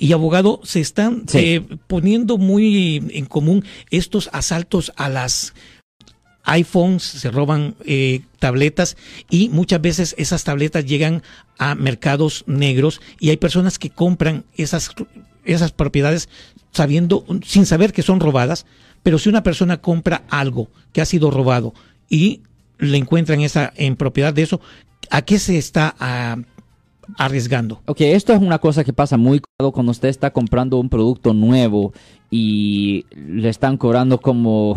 Y abogado, se están eh, poniendo muy en común estos asaltos a las iPhones, se roban eh, tabletas y muchas veces esas tabletas llegan a mercados negros y hay personas que compran esas, esas propiedades sabiendo, sin saber que son robadas, pero si una persona compra algo que ha sido robado y le encuentran esa en propiedad de eso, ¿a qué se está arriesgando? Ok, esto es una cosa que pasa muy cuando usted está comprando un producto nuevo y le están cobrando como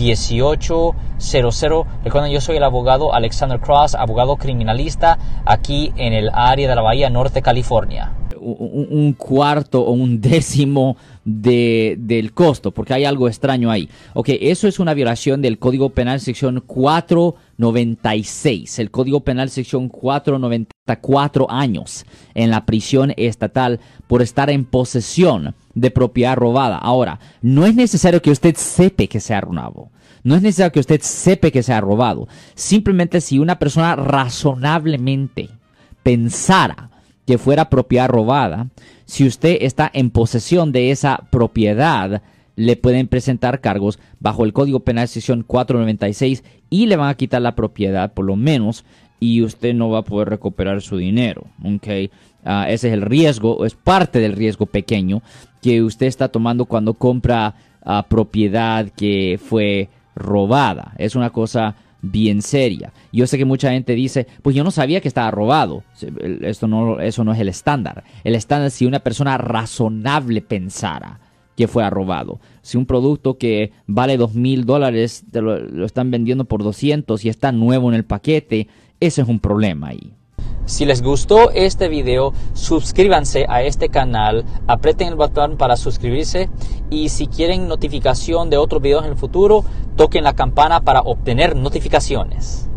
1-800-530-1800. Recuerden, yo soy el abogado Alexander Cross, abogado criminalista aquí en el área de la Bahía Norte, California. Un, cuarto o un décimo de, del costo, porque hay algo extraño ahí. Ok, eso es una violación del Código Penal sección 496. El Código Penal sección 494 años en la prisión estatal por estar en posesión de propiedad robada. Ahora, no es necesario que usted sepa que se ha robado. No es necesario que usted sepa que se ha robado. Simplemente si una persona razonablemente pensara que fuera propiedad robada, si usted está en posesión de esa propiedad, le pueden presentar cargos bajo el Código Penal sección 496 y le van a quitar la propiedad por lo menos y usted no va a poder recuperar su dinero. Okay? Ah, ese es el riesgo, es parte del riesgo pequeño que usted está tomando cuando compra ah, propiedad que fue robada. Es una cosa bien seria. Yo sé que mucha gente dice, pues yo no sabía que estaba robado. No, eso no es el estándar. El estándar es si una persona razonable pensara que fuera robado. Si un producto que vale dos mil dólares lo, están vendiendo por 200 y está nuevo en el paquete, ese es un problema ahí. Si les gustó este video, suscríbanse a este canal, aprieten el botón para suscribirse y si quieren notificación de otros videos en el futuro, toquen la campana para obtener notificaciones.